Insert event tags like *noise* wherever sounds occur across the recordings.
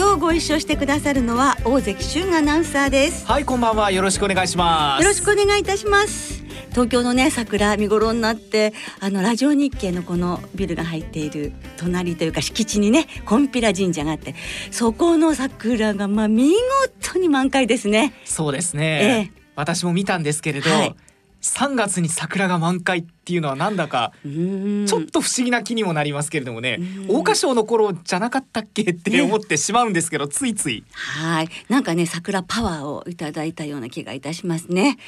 今日ご一緒してくださるのは大関俊アナウンサーです。はいこんばんは。よろしくお願いします。よろしくお願いいたします。東京のね桜見頃になってあのラジオ日経のこのビルが入っている隣というか敷地にね金毘羅神社があってそこの桜がまあ見事に満開ですね。そうですね、ええ。私も見たんですけれど、はい3月に桜が満開っていうのはなんだかちょっと不思議な気にもなりますけれどもね、うん。桜花賞の頃じゃなかったっけってね思ってしまうんですけど、ついつい。はい。なんかね桜パワーをいただいたような気がいたしますね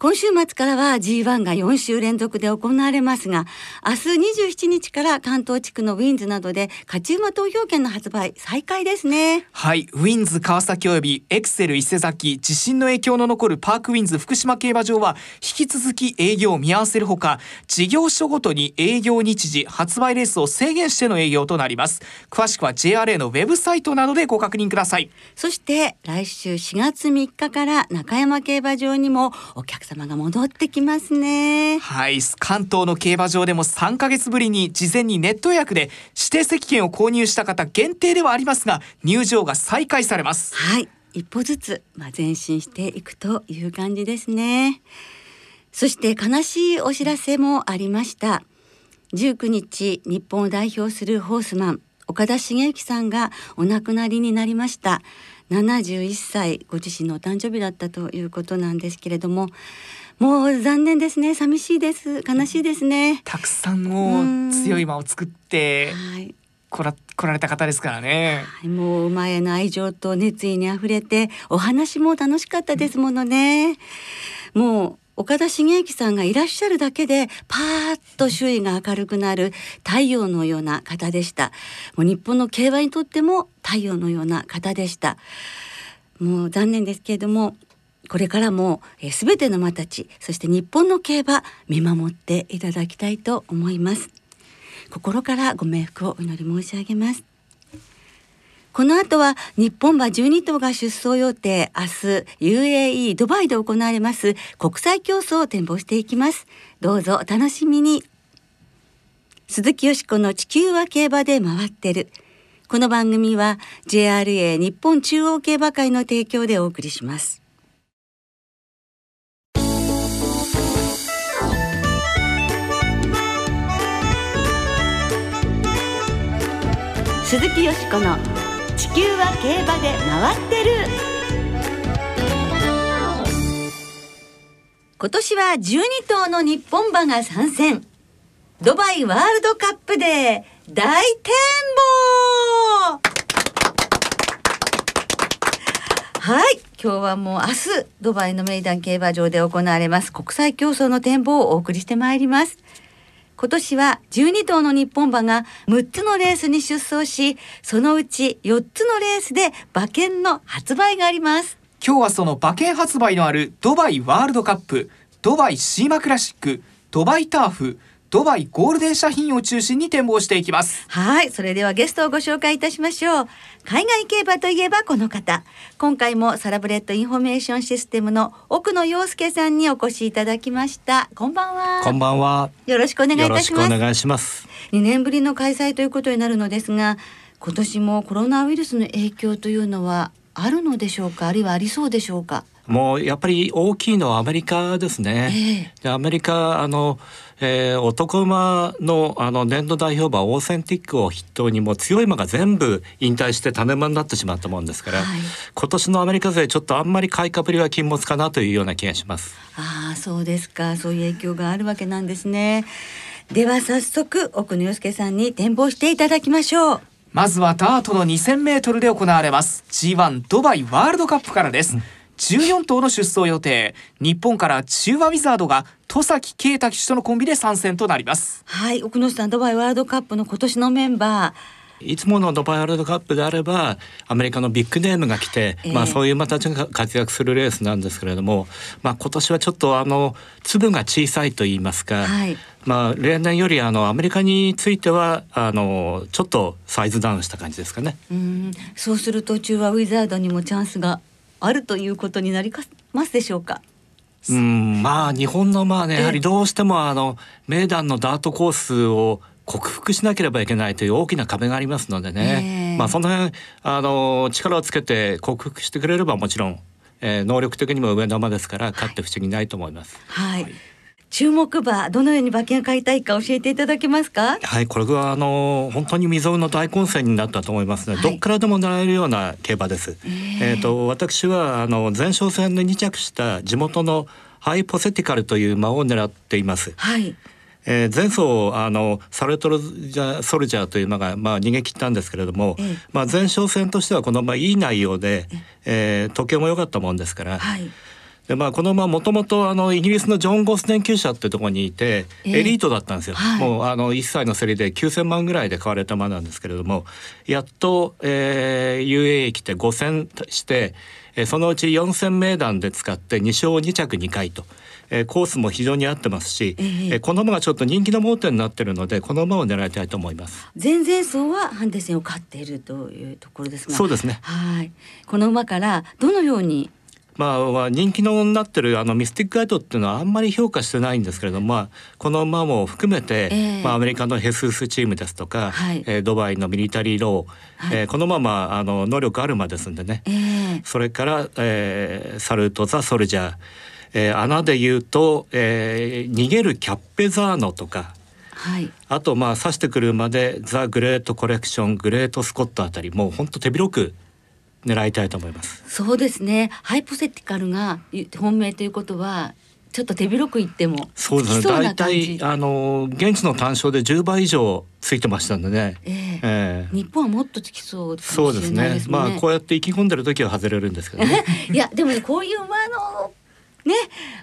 今週末からは G1 が4週連続で行われますが明日27日から関東地区のウィンズなどで勝ち馬投票券の発売再開ですね。はい。ウィンズ川崎およびエクセル伊勢崎地震の影響の残るパークウィンズ福島競馬場は引き続き営業を見合わせるほか事業所ごとに営業日時発売レースを制限しての営業となります。詳しくは JRA のウェブサイトなどでご確認ください。そして来週4月3日から中山競馬場にもお客様が戻ってきますね。はい関東の競馬場でも3ヶ月ぶりに事前にネット予約で指定席券を購入した方限定ではありますが入場が再開されます。はい一歩ずつ、まあ、前進していくという感じですね。そして悲しいお知らせもありました。19日日本を代表するホースマン岡田茂之さんがお亡くなりになりました71歳ご自身のお誕生日だったということなんですけれどももう残念ですね。寂しいです。悲しいですね。たくさんの強い馬を作ってはい。こら来られた方ですからね。はい。もう馬への愛情と熱意にあふれてお話も楽しかったですものね。もう岡田茂之さんがいらっしゃるだけでパーッと周囲が明るくなる太陽のような方でした。もう日本の競馬にとっても太陽のような方でした。もう残念ですけれどもこれからもえー全ての馬たちそして日本の競馬見守っていただきたいと思います。心からご冥福をお祈り申し上げます。この後は日本馬12頭が出走予定明日 UAE ドバイで行われます国際競争を展望していきます。どうぞお楽しみに。鈴木よしこの地球は競馬で回ってる。この番組は JRA 日本中央競馬会の提供でお送りします。鈴木よしこの地球は競馬で回ってる。今年は12頭の日本馬が参戦。ドバイワールドカップで大展望。はい。今日はもう明日ドバイのメイダン競馬場で行われます。国際競争の展望をお送りしてまいります。今年は12頭の日本馬が6つのレースに出走しそのうち4つのレースで馬券の発売があります。今日はその馬券発売のあるドバイワールドカップドバイシーマクラシックドバイターフドバイゴールデンシャヒーンを中心に展望していきますはい、それではゲストをご紹介いたしましょう。海外競馬といえばこの方。今回もサラブレッドインフォメーションシステムの奥野陽介さんにお越しいただきました。こんばんは。こんばんは。よろしくお願いいたします。しくお願いします。2年ぶりの開催ということになるのですが、今年もコロナウイルスの影響というのはあるのでしょうか、あるいはありそうでしょうか？もうやっぱり大きいのはアメリカですね。でアメリカあの、えー男馬のあの年度代表馬オーセンティックを筆頭にもう強い馬が全部引退して種馬になってしまったもんですから、はい今年のアメリカ勢ちょっとあんまり買いかぶりは禁物かなというような気がします。ああ、そうですか。そういう影響があるわけなんですね。では早速奥野陽介さんに展望していただきましょう。まずはダートの2000メートルで行われます G1 ドバイワールドカップからです。14頭の出走予定。日本から中和ウィザードが戸崎圭太騎手とのコンビで参戦となります。はい、奥野さん、ドバイワールドカップの今年のメンバー。いつものドバイワールドカップであればアメリカのビッグネームが来て、えー、まあ、そういうまた活躍するレースなんですけれども、まあ、今年はちょっとあの粒が小さいと言いますか、はい、まあ、例年よりあのアメリカについてはあのちょっとサイズダウンした感じですかね。うん。そうすると中はウィザードにもチャンスがあるということになりますでしょうか？うんまあ日本のまあねやはりどうしてもあの名段のダートコースを克服しなければいけないという大きな壁がありますのでね、まあその辺あの力をつけて克服してくれればもちろん、えー、能力的にも上玉ですから勝って不思議ないと思います。はい、はい注目馬どのように馬券買いたいか教えていただけますか？はいこれはあの本当に未曾有の大混戦になったと思いますね、はい、どっからでも狙えるような競馬です。えっ、ー、と私はあの前哨戦で2着した地元のハイポセティカルという馬を狙っています。はい。えー、前走あのサルトルジャソルジャーという馬が、まあ、逃げ切ったんですけれども、ええ、まあ、前哨戦としてはこの馬いい内容で、えー、時計も良かったもんですから。はいでまあ、この馬もともとあのイギリスのジョン・ゴス研究者ってところにいてエリートだったんですよ、はい、もうあの1歳の競りで9,000万ぐらいで買われた馬なんですけれどもやっと、えー、UAE 来て5戦して、えー、そのうち4,000名段で使って2勝2着2回と。えー、コースも非常に合ってますし、えー、この馬がちょっと人気の盲点になってるのでこの馬を狙いたいと思います。前々走はハンデ戦を勝っているというところですが。そうですね。はい。この馬からどのようにまあ、人気のなってるあのミスティックアイトっていうのはあんまり評価してないんですけれども、まあ、この馬も含めて、えー、まあ、アメリカのヘスースチームですとか、はい、えー、ドバイのミリタリーロー、はい、えー、このままあの能力ある馬ですんでね、えー、それから、えー、サルト・ザ・ソルジャー、えー、穴で言うと、えー、逃げるキャッペザーノとか、はい、あとまあ指してくるまでザ・グレート・コレクショングレート・スコットあたりもう本当手広く狙いたいと思います。そうですね。ハイポセティカルが本命ということはちょっと手広く言ってもそうですね。大体あの現地の単勝で10倍以上ついてましたんでね、えー、えー、日本はもっとつきそう、ね、そうですね。まあこうやって意気込んでる時は外れるんですけどね。*laughs* いやでもねこういう馬のね、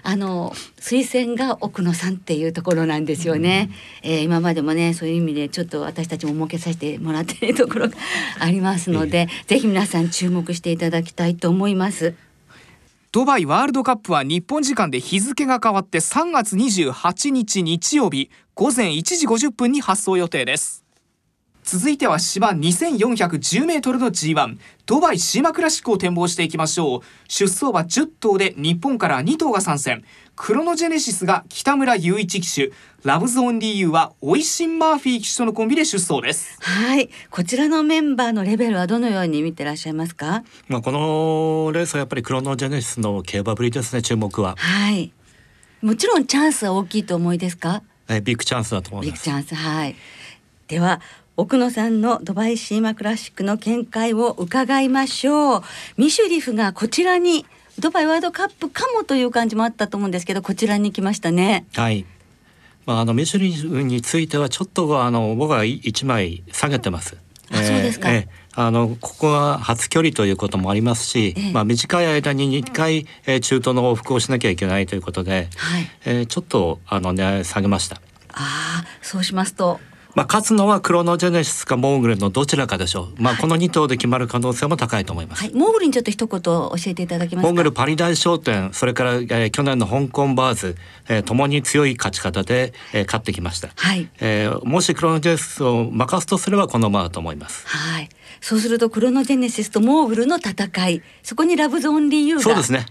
あの推薦が奥野さんっていうところなんですよね、うん、えー、今までもねそういう意味でちょっと私たちも設けさせてもらっているところが *laughs* ありますので、えー、ぜひ皆さん注目していただきたいと思います。ドバイワールドカップは日本時間で日付が変わって3月28日日曜日午前1時50分に発送予定です続いては芝2410メートルの G1 ドバイシーマクラシックを展望していきましょう。出走馬10頭で日本から2頭が参戦。クロノジェネシスが北村雄一騎手。ラブズオンリーユーはオイシンマーフィー騎手とのコンビで出走です。はい。こちらのメンバーのレベルはどのように見てらっしゃいますか？まあこのレースはやっぱりクロノジェネシスの競馬ぶりですね注目は。はい。もちろんチャンスは大きいと思いですか？えビッグチャンスだと思います。ビッグチャンス。はい。では奥野さんのドバイシーマクラシックの見解を伺いましょうミシュリフがこちらにドバイワールドカップかもという感じもあったと思うんですけどこちらに来ましたねはいまあ、あのミシュリフについてはちょっとあの僕は一枚下げてます。あ、そうですか。えー、あのここは初距離ということもありますし、えまあ短い間に2回、えー、中東の往復をしなきゃいけないということで、はい、えー、ちょっとあの値下げました。ああ、そうしますとまあ、勝つのはクロノジェネシスかモーグルのどちらかでしょう。まあ、この2頭で決まる可能性も高いと思います。はい、モーグルにちょっと一言教えていただけますモーグルパリ大商店、それから、えー、去年の香港バーズ、えー、ともに強い勝ち方で、えー、勝ってきました。はい。えー、もしクロノジェネシスを任すとすればこの馬だと思います。はい。そうするとクロノジェネシスとモーグルの戦い、そこにラブゾーンリーユーが。そうですね。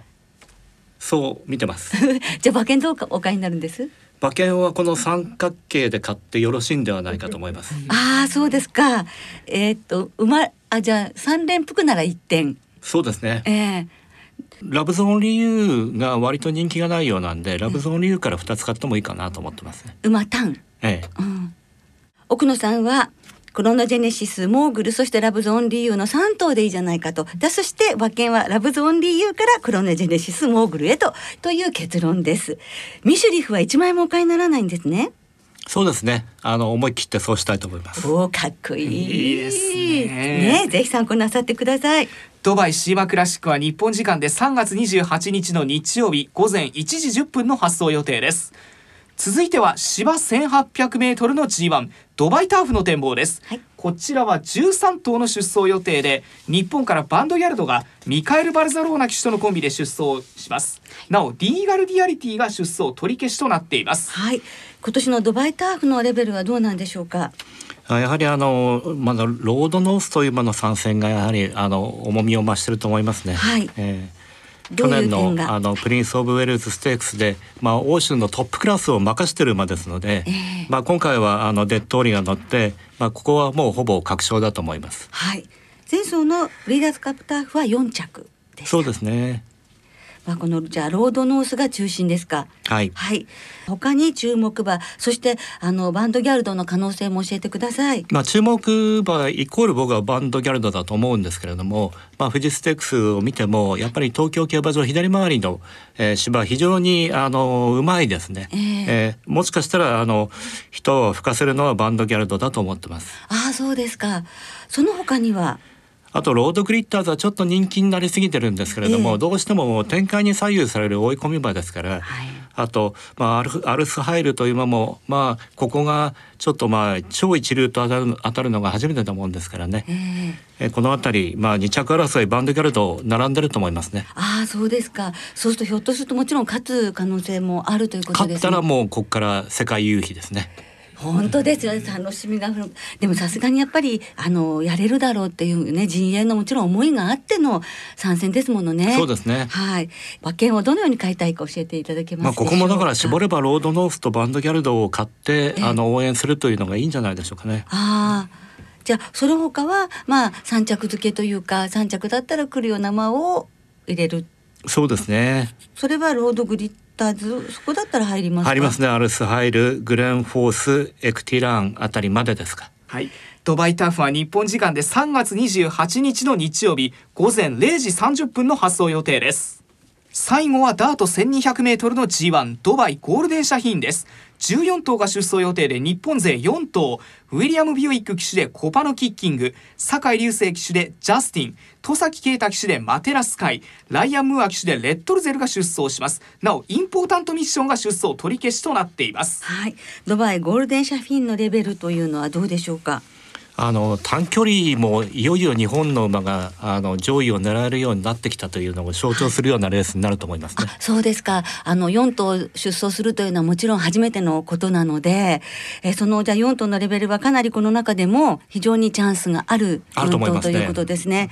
そう見てます。*laughs* じゃあ馬券どうかお買いになるんです？馬券はこの三角形で買ってよろしいんではないかと思います。ああ、そうですか。えー、っと、馬、あ、じゃあ、三連複なら一点。そうですね。ええーラブゾーン理由が割と人気がないようなんで、ラブゾーン理由から二つ買ってもいいかなと思ってますね。馬単。ええ。うん。奥野さんはクロノジェネシス、モーグル、そしてラブズオンリーユーの3頭でいいじゃないかと。だそして馬券はラブズオンリーユーからクロノジェネシス、モーグルへと、という結論です。ミシュリフは1枚もお買いにならないんですね。そうですね。あの思い切ってそうしたいと思います。おかっこいい。いいですね。ね、ぜひ参考なさってください。ドバイシーマクラシックは日本時間で3月28日の日曜日午前1時10分の発送予定です。続いては芝 1800m の G1 ドバイターフの展望です、はい。こちらは13頭の出走予定で日本からバンドギャルドがミカエル・バルザローナ騎手とのコンビで出走します。なおリーガル・リアリティが出走取り消しとなっています。はい。今年のドバイターフのレベルはどうなんでしょうか？あやはりあのまだロードノースという馬の参戦がやはりあの重みを増してると思いますね。はい。えー去年のあのプリンス・オブ・ウェルズ・ステークスで、まあ、欧州のトップクラスを負かしてる馬ですので、ええ。まあ、今回はあのデットーリが乗って、まあ、ここはもうほぼ確勝だと思います。はい。前走のブリーダーズカップターフは4着そうですねまあ、このじゃあロードノースが中心ですか。はい。はい。他に注目馬そしてあのバンドギャルドの可能性も教えてください。まあ、注目馬イコール僕はバンドギャルドだと思うんですけれども、まあ、富士ステークスを見てもやっぱり東京競馬場左回りの、えー、芝非常にあのうまいですね、ええ。えーもしかしたらあの人を吹かせるのはバンドギャルドだと思ってます。ああそうですか。その他には？あとロードグリッターズはちょっと人気になりすぎてるんですけれども、ええどうしても展開に左右される追い込み馬ですから、はいあと、まあ、アルフアルスハイルという馬も、まあ、ここがちょっとまあ超一流と当たる当たるのが初めてだもんですからね。えええーこの辺り、まあ、2着争いバンドギャルド並んでると思いますね。ああそうですかそうするとひょっとするともちろん勝つ可能性もあるということですね勝ったらもうここから世界夕日ですね。本当ですよ楽しみがでもさすがにやっぱりあのやれるだろうっていうね陣営のもちろん思いがあっての参戦ですものね。そうですね。はい。馬券をどのように買いたいか教えていただけまあ、ますでしょうか。ここもだから絞ればロードノースとバンドギャルドを買って、ええ。あの応援するというのがいいんじゃないでしょうかね。ああ。じゃあその他はまあ三着付けというか三着だったら来るような馬を入れる。そうですね。それはロードグリッターズそこだったら入りますか？入りますね。アルスハイル、グレンフォース、エクティランあたりまでですか。はいドバイターフは日本時間で3月28日の日曜日午前0時30分の発走予定です最後はダート 1200m の G1 ドバイゴールデンシャヒーンです14頭が出走予定で日本勢4頭ウィリアム・ビューイック騎手でコパノ・キッキング坂井瑠星騎手でジャスティン戸崎圭太騎手でマテラスカイライアン・ムーア騎手でレッドルゼルが出走します。なおインポータントミッションが出走取り消しとなっています。はい。ドバイゴールデンシャフィンのレベルというのはどうでしょうか？あの短距離もいよいよ日本の馬があの上位を狙えるようになってきたというのを象徴するようなレースになると思いますね。あそうですかあの4頭出走するというのはもちろん初めてのことなのでえそのじゃあ4頭のレベルはかなりこの中でも非常にチャンスがある4あるとということですね。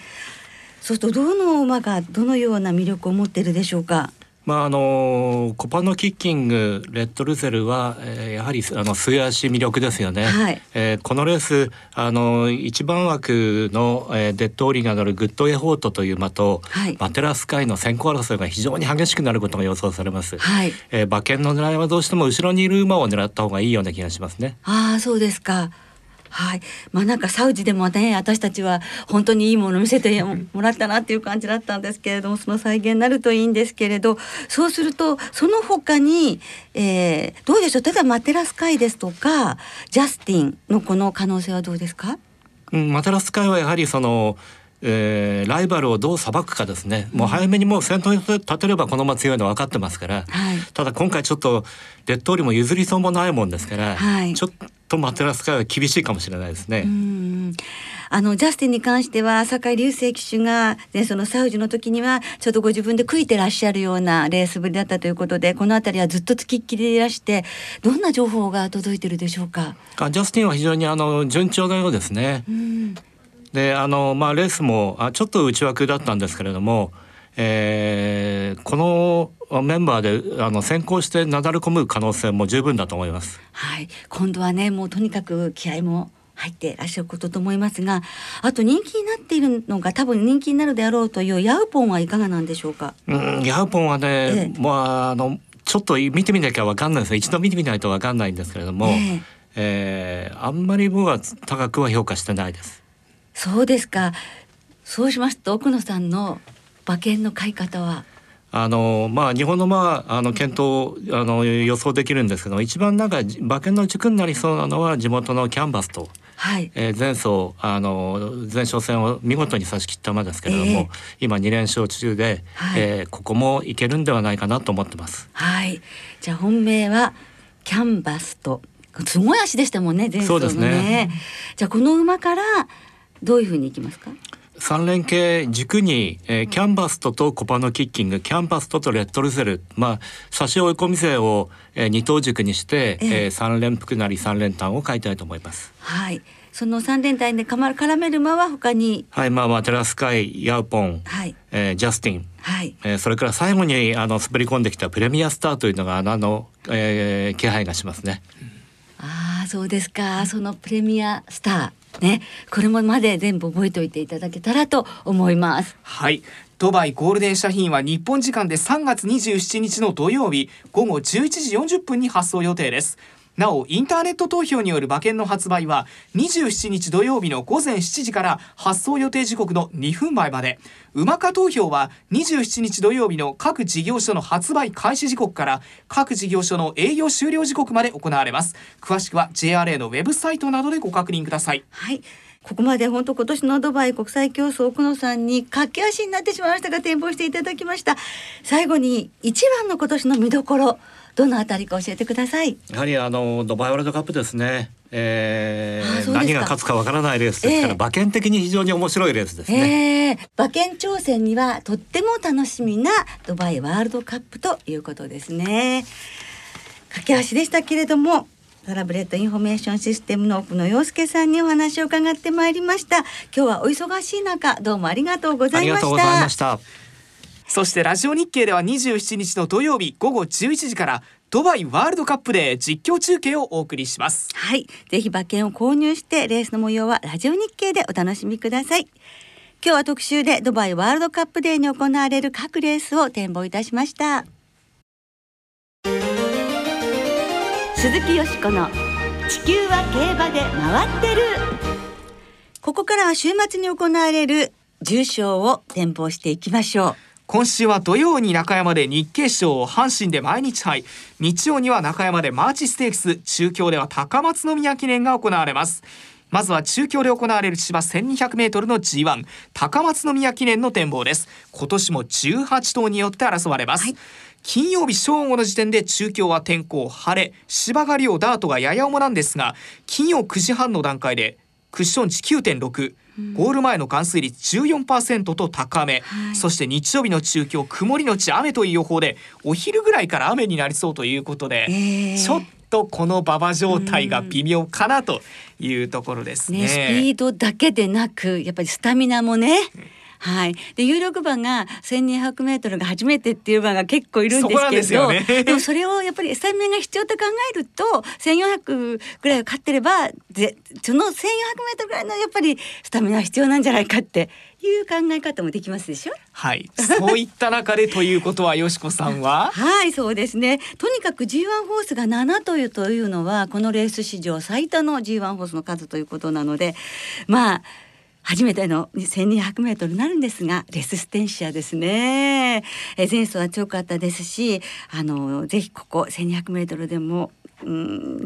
そうするとどの馬がどのような魅力を持っているでしょうか？まああのコパノキッキングレッドルゼルは、えーやはりあの末脚魅力ですよね。はいえーこのレースあの一番枠の、えーデッドオーリーが乗るグッドエフォートという馬と、はいマテラスカイの先行争いが非常に激しくなることが予想されます。はい。えー馬券の狙いはどうしても後ろにいる馬を狙った方がいいような気がしますね。ああそうですか。はい、まあなんかサウジでもね私たちは本当にいいものを見せてもらったなっていう感じだったんですけれどもその再現になるといいんですけれどそうするとその他に、えー、どうでしょう？例えばマテラスカイですとかジャスティンのこの可能性はどうですか？うん、マテラスカイはやはりその、えーライバルをどう裁くかですね、もう早めにもう先頭に立てればこの馬強いの分かってますから、はい。ただ今回ちょっとデッドオーリーも譲りそうもないもんですから、はい。ちょっとマテラスカイは厳しいかもしれないですね。うんあのジャスティンに関しては酒井流星騎手が、ね、そのサウジの時にはちょっとご自分で悔いてらっしゃるようなレースぶりだったということでこの辺りはずっとつきっきりでいらしてどんな情報が届いてるでしょうか？あジャスティンは非常にあの順調のようですね。うんであのまあレースもあちょっと内枠だったんですけれども、えーこのメンバーであの先行してなだれ込む可能性も十分だと思います。はい、今度はねもうとにかく気合も入ってらっしゃることと思いますがあと人気になっているのが多分人気になるであろうというヤウポンはいかがなんでしょうか？うん、ヤウポンはね、ええまああのちょっと見てみなきゃわかんないです一度見てみないとわかんないんですけれども、ええーあんまり僕は高くは評価してないです。そうですか。そうしますと奥野さんの馬券の買い方は？あのまあ日本のまああの検討あの予想できるんですけど一番なんか馬券の軸になりそうなのは地元のキャンバスと、はい。えー前走あの前哨戦を見事に差し切った馬ですけれども、ええ今2連勝中で、はいえーここもいけるんではないかなと思ってます。はい。じゃあ本命はキャンバスとすごい足でしたもんね前走のねそうですねじゃあこの馬からどういうふうにいきますか？三連系軸に、えーキャンバストとコパのキッキングキャンバストとレッドルゼル。まあ差し追い込み勢を、えー、二等軸にして、ええ。えー三連複なり三連単を買いたいと思います。はい。その三連単でかま絡める馬は他に？はいまあマテラスカイヤウポン、はい。えージャスティン。はい。えーそれから最後にあの滑り込んできたプレミアスターというのがあの、えー気配がしますね。ああそうですか。そのプレミアスターねこれもまで全部覚えておいていただけたらと思います。はい。ドバイゴールデン社品は日本時間で3月27日の土曜日午後11時40分に発送予定です。なおインターネット投票による馬券の発売は27日土曜日の午前7時から発送予定時刻の2分前まで。馬化投票は27日土曜日の各事業所の発売開始時刻から各事業所の営業終了時刻まで行われます。詳しくは JRA のウェブサイトなどでご確認ください。はい。ここまで本当今年のドバイ国際競争奥野さんに駆け足になってしまいましたが展望していただきました。最後に一番の今年の見どころ。どのあたりか教えてください。やはりあのドバイワールドカップですね。えー何が勝つかわからないレースですから、ええ。馬券的に非常に面白いレースですね。えー、馬券挑戦にはとっても楽しみなドバイワールドカップということですね。駆け足でしたけれどもサラブレッドインフォメーションシステムの奥野洋介さんにお話を伺ってまいりました。今日はお忙しい中どうもありがとうございました。そしてラジオ日経では27日の土曜日午後11時からドバイワールドカップで実況中継をお送りしますはい、ぜひ馬券を購入してレースの模様はラジオ日経でお楽しみください。今日は特集でドバイワールドカップデーに行われる各レースを展望いたしました。鈴木よしこの地球は競馬で回ってる。ここからは週末に行われる重賞を展望していきましょう。今週は土曜に中山で日経賞阪神で毎日杯。日曜には中山でマーチステークス。中京では高松宮記念が行われます。まずは中京で行われる芝 1200m の G1 高松宮記念の展望です。今年も18頭によって争われます、はい。金曜日正午の時点で中京は天候晴れ。芝刈りをダートがやや重なんですが金曜9時半の段階でクッション値9.6ゴール前の含水率14%と高め、はい。そして日曜日の中京曇りのち雨という予報でお昼ぐらいから雨になりそうということで、えーちょっとこの馬場状態が微妙かなというところですね。ね、スピードだけでなくやっぱりスタミナもね、はい、で有力馬が1200メートルが初めてっていう馬が結構いるんですけどでね。でもそれをやっぱりスタミナが必要と考えると1400ぐらいを勝ってればぜその1400メートルぐらいのやっぱりスタミナが必要なんじゃないかっていう考え方もできますでしょ？はい、そういった中でということはよしこさんは？*laughs* はいそうですね。とにかく G1 ホースが7というというのはこのレース史上最多の G1 ホースの数ということなのでまあ初めての1200メートルになるんですがレスステンシアですね。え前走は強かったですしあのぜひここ1200メートルでもうん、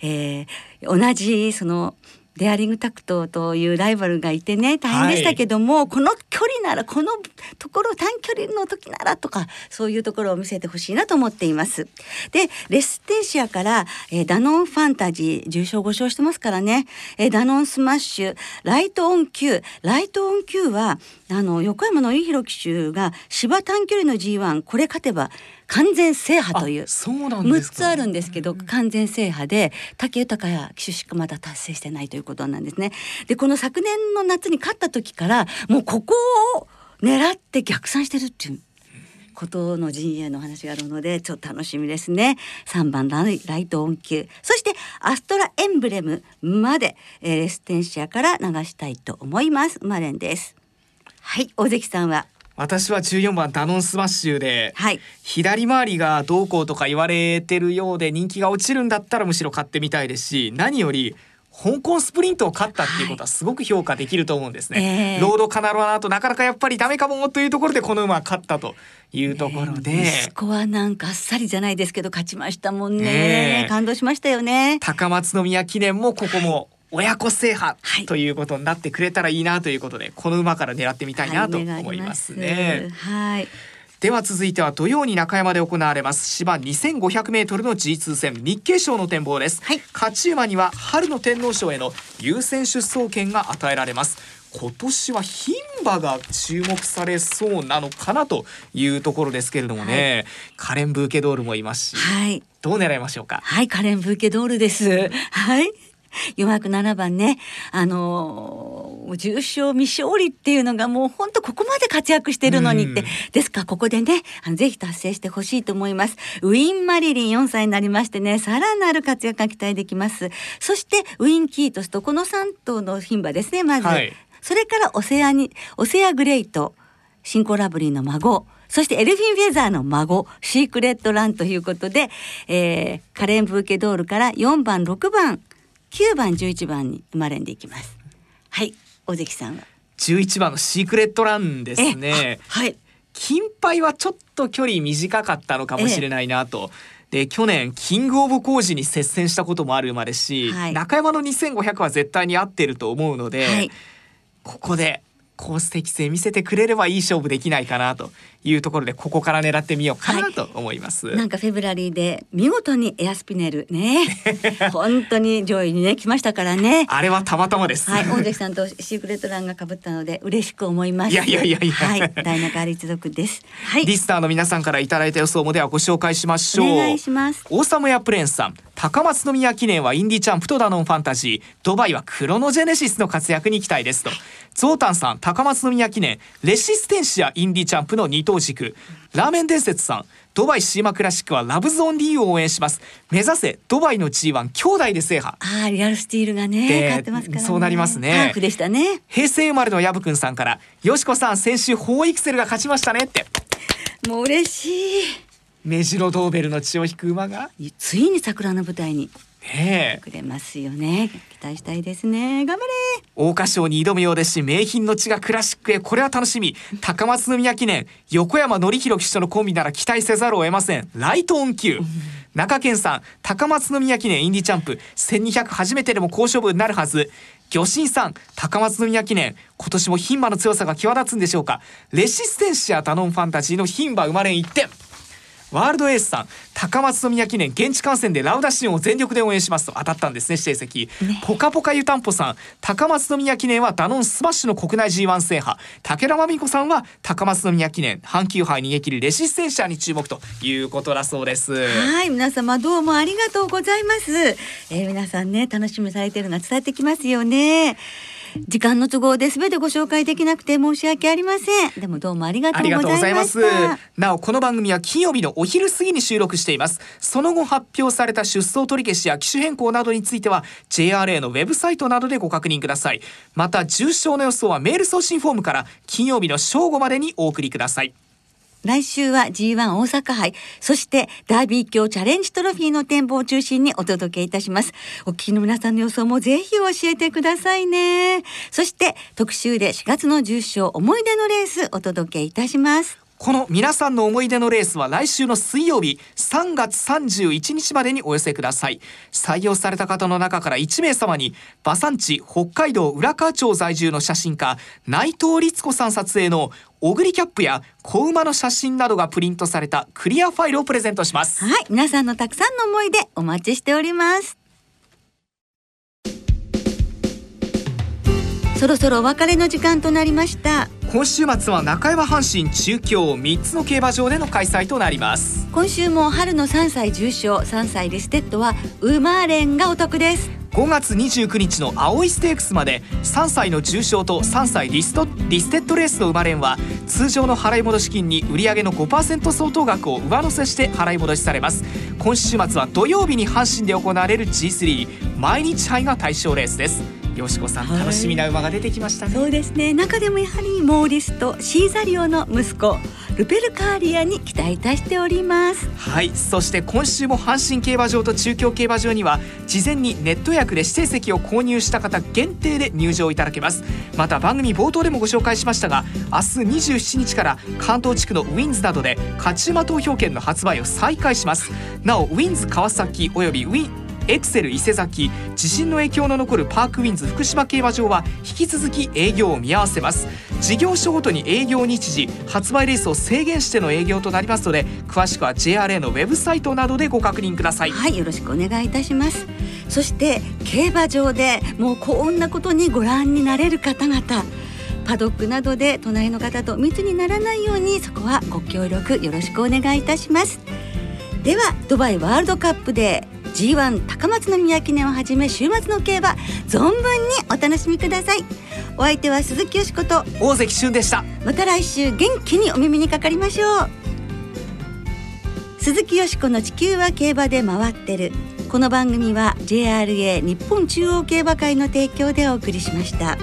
えー同じそのデアリングタクトというライバルがいてね大変でしたけども、この距離ならこのところ短距離の時ならとかそういうところを見せてほしいなと思っています。でレシステンシアから、えーダノンファンタジー重賞5勝してますからね、えーダノンスマッシュライトオン Q ライトオン Q はあの横山典弘騎手が芝短距離の G1 これ勝てば完全制覇という。あそうなんですか。6つあるんですけど完全制覇で武豊や騎手しかまだ達成してないということなんですね。でこの昨年の夏に勝った時からもうここを狙って逆算してるっていう。ことの陣営の話があるのでちょっと楽しみですね。3番ライトオンキュー。そしてアストラエンブレムまで、えーレシステンシアから流したいと思います。馬連です。はい大関さんは私は14番ダノンスマッシュで、はい。左回りがどうこうとか言われてるようで人気が落ちるんだったらむしろ買ってみたいですし何より香港スプリントを勝ったっていうことはすごく評価できると思うんですね。ええ。ロードカナロアの後なかなかやっぱりダメかもというところでこの馬は勝ったというところで、息子はなんかあっさりじゃないですけど勝ちましたもんね。ねえ。感動しましたよね。高松宮記念もここも親子制覇はい。ということになってくれたらいいなということでこの馬から狙ってみたいなと思いますね。はい。では続いては土曜に中山で行われます。芝 2500m の G2 戦日経賞の展望です、はい。勝ち馬には春の天皇賞への優先出走権が与えられます。今年は牝馬が注目されそうなのかなというところですけれどもね、カレン・ブーケドールもいますしはい。どう狙いましょうか？はい、カレン・ブーケドールです。はい。4枠7番ね、あのー重賞未勝利っていうのがもう本当ここまで活躍してるのにって、うんですからここでね、あのぜひ達成してほしいと思います。ウィン・マリリン4歳になりましてね、さらなる活躍が期待できます。そしてウィン・キートスとこの3頭の牝馬ですね、まず。はいそれからオセアに、オセアグレイト、シンコラブリーの孫、そしてエルフィン・フェザーの孫、シークレット・ランということで、えーカレン・ブーケドールから4番、6番、9番、11番に生まれんでいきます。はい、大関さんは？11番のシークレットランですえねあはい。金杯はちょっと距離短かったのかもしれないなと。で去年キングオブコージに接戦したこともある馬ですし、はい中山の2500は絶対に合ってると思うので、はい。ここでコース適性見せてくれればいい勝負できないかなというところでここから狙ってみようかなと思います。なんかフェブラリーで見事にエアスピネルね。*laughs* 本当に上位にね来ましたからね。あれはたまたまです。はい。大関さんとシークレットランが被ったので嬉しく思います。いやいやいやいや。はい。大中原一族です。はい。リスターの皆さんからいただいた予想もではご紹介しましょう。お願いします。オーサムヤプレーンさん高松宮記念はインディチャンプとダノンファンタジードバイはクロノジェネシスの活躍に期待ですと。ゾウタンさん高松宮記念レシステンシアインディチャンプの二等軸ラーメン伝説さんドバイシーマクラシックはラブゾーン D を応援します。目指せドバイの G1 兄弟で制覇。あーリアルスティールがねね。そうなりますね。ターフでしたね。平成生まれのヤブくんさんからよしこさん先週ホーイクセルが勝ちましたねって。もう嬉しメジロドーベルの血を引く馬が。いついに桜の舞台にねえ。くれますよね。期待したいですね。頑張れ。桜花賞に挑むようですし名品の血がクラシックへこれは楽しみ。高松宮記念横山典弘騎手とのコンビなら期待せざるを得ません。ライトオン級中堅さん高松宮記念インディチャンプ。1200初めてでも好勝負になるはず。魚神さん高松宮記念。今年も牝馬の強さが際立つんでしょうか。レシステンシアダノンファンタジーの牝馬生まれん1点ワールドエースさん高松宮記念現地観戦でラウダシオンを全力で応援しますと当たったんですね指定席、ポカポカ湯たんぽさん高松宮記念はダノンスマッシュの国内 G1 制覇武田真美子さんは高松宮記念阪急杯逃げ切りレシステンシアに注目ということだそうですはい、皆様どうもありがとうございます。えー皆さんね、楽しみにされているのが伝わってきますよね。時間の都合で全てご紹介できなくて申し訳ありません。でもどうもありがとうごりがとうございます。なおこの番組は金曜日のお昼過ぎに収録していますその後発表された出走取り消しや機種変更などについては JRA のウェブサイトなどでご確認くださいまた重症の予想はメール送信フォームから金曜日の正午までにお送りください来週は G1 大阪杯、そしてダービー卿チャレンジトロフィーの展望を中心にお届けいたします。お聞きの皆さんの予想もぜひ教えてくださいね。そして特集で4月の重賞思い出のレースお届けいたします。この皆さんの思い出のレースは来週の水曜日3月31日までにお寄せください採用された方の中から1名様に馬産地北海道浦河町在住の写真家内藤律子さん撮影のオグリキャップや子馬の写真などがプリントされたクリアファイルをプレゼントしますはい、皆さんのたくさんの思い出お待ちしております。そろそろお別れの時間となりました。今週末は中山阪神中京3つの競馬場での開催となります。今週も春の3歳重賞3歳リステッドは馬連がお得です。5月29日の葵ステークスまで3歳の重賞と3歳リストリステッドレースの生まれんは通常の払い戻し金に売上の5%相当額を上乗せして払い戻しされます。今週末は土曜日に阪神で行われる G3 毎日杯が対象レースですよしこさんはい楽しみな馬が出てきましたねそうですね。中でもやはりモーリスとシーザリオの息子ルペルカーリアに期待いたしております。はいそして今週も阪神競馬場と中京競馬場には事前にネット予約で指定席を購入した方限定で入場いただけますまた番組冒頭でもご紹介しましたが明日27日から関東地区のウィンズなどで勝ち馬投票券の発売を再開しますなおウィンズ川崎およびウィンエクセル伊勢崎地震の影響の残るパークウィンズ福島競馬場は引き続き営業を見合わせます。事業所ごとに営業日時発売レースを制限しての営業となりますので詳しくは JRA のウェブサイトなどでご確認ください。はいよろしくお願いいたします。そして競馬場でもうこんなことにご覧になれる方々パドックなどで隣の方と密にならないようにそこはご協力よろしくお願いいたします。ではドバイワールドカップで G1 高松宮記念をはじめ週末の競馬存分にお楽しみください。お相手は鈴木よしこと大関俊でした。また来週元気にお耳にかかりましょう。鈴木よしこの地球は競馬で回ってる。この番組は JRA 日本中央競馬会の提供でお送りしました。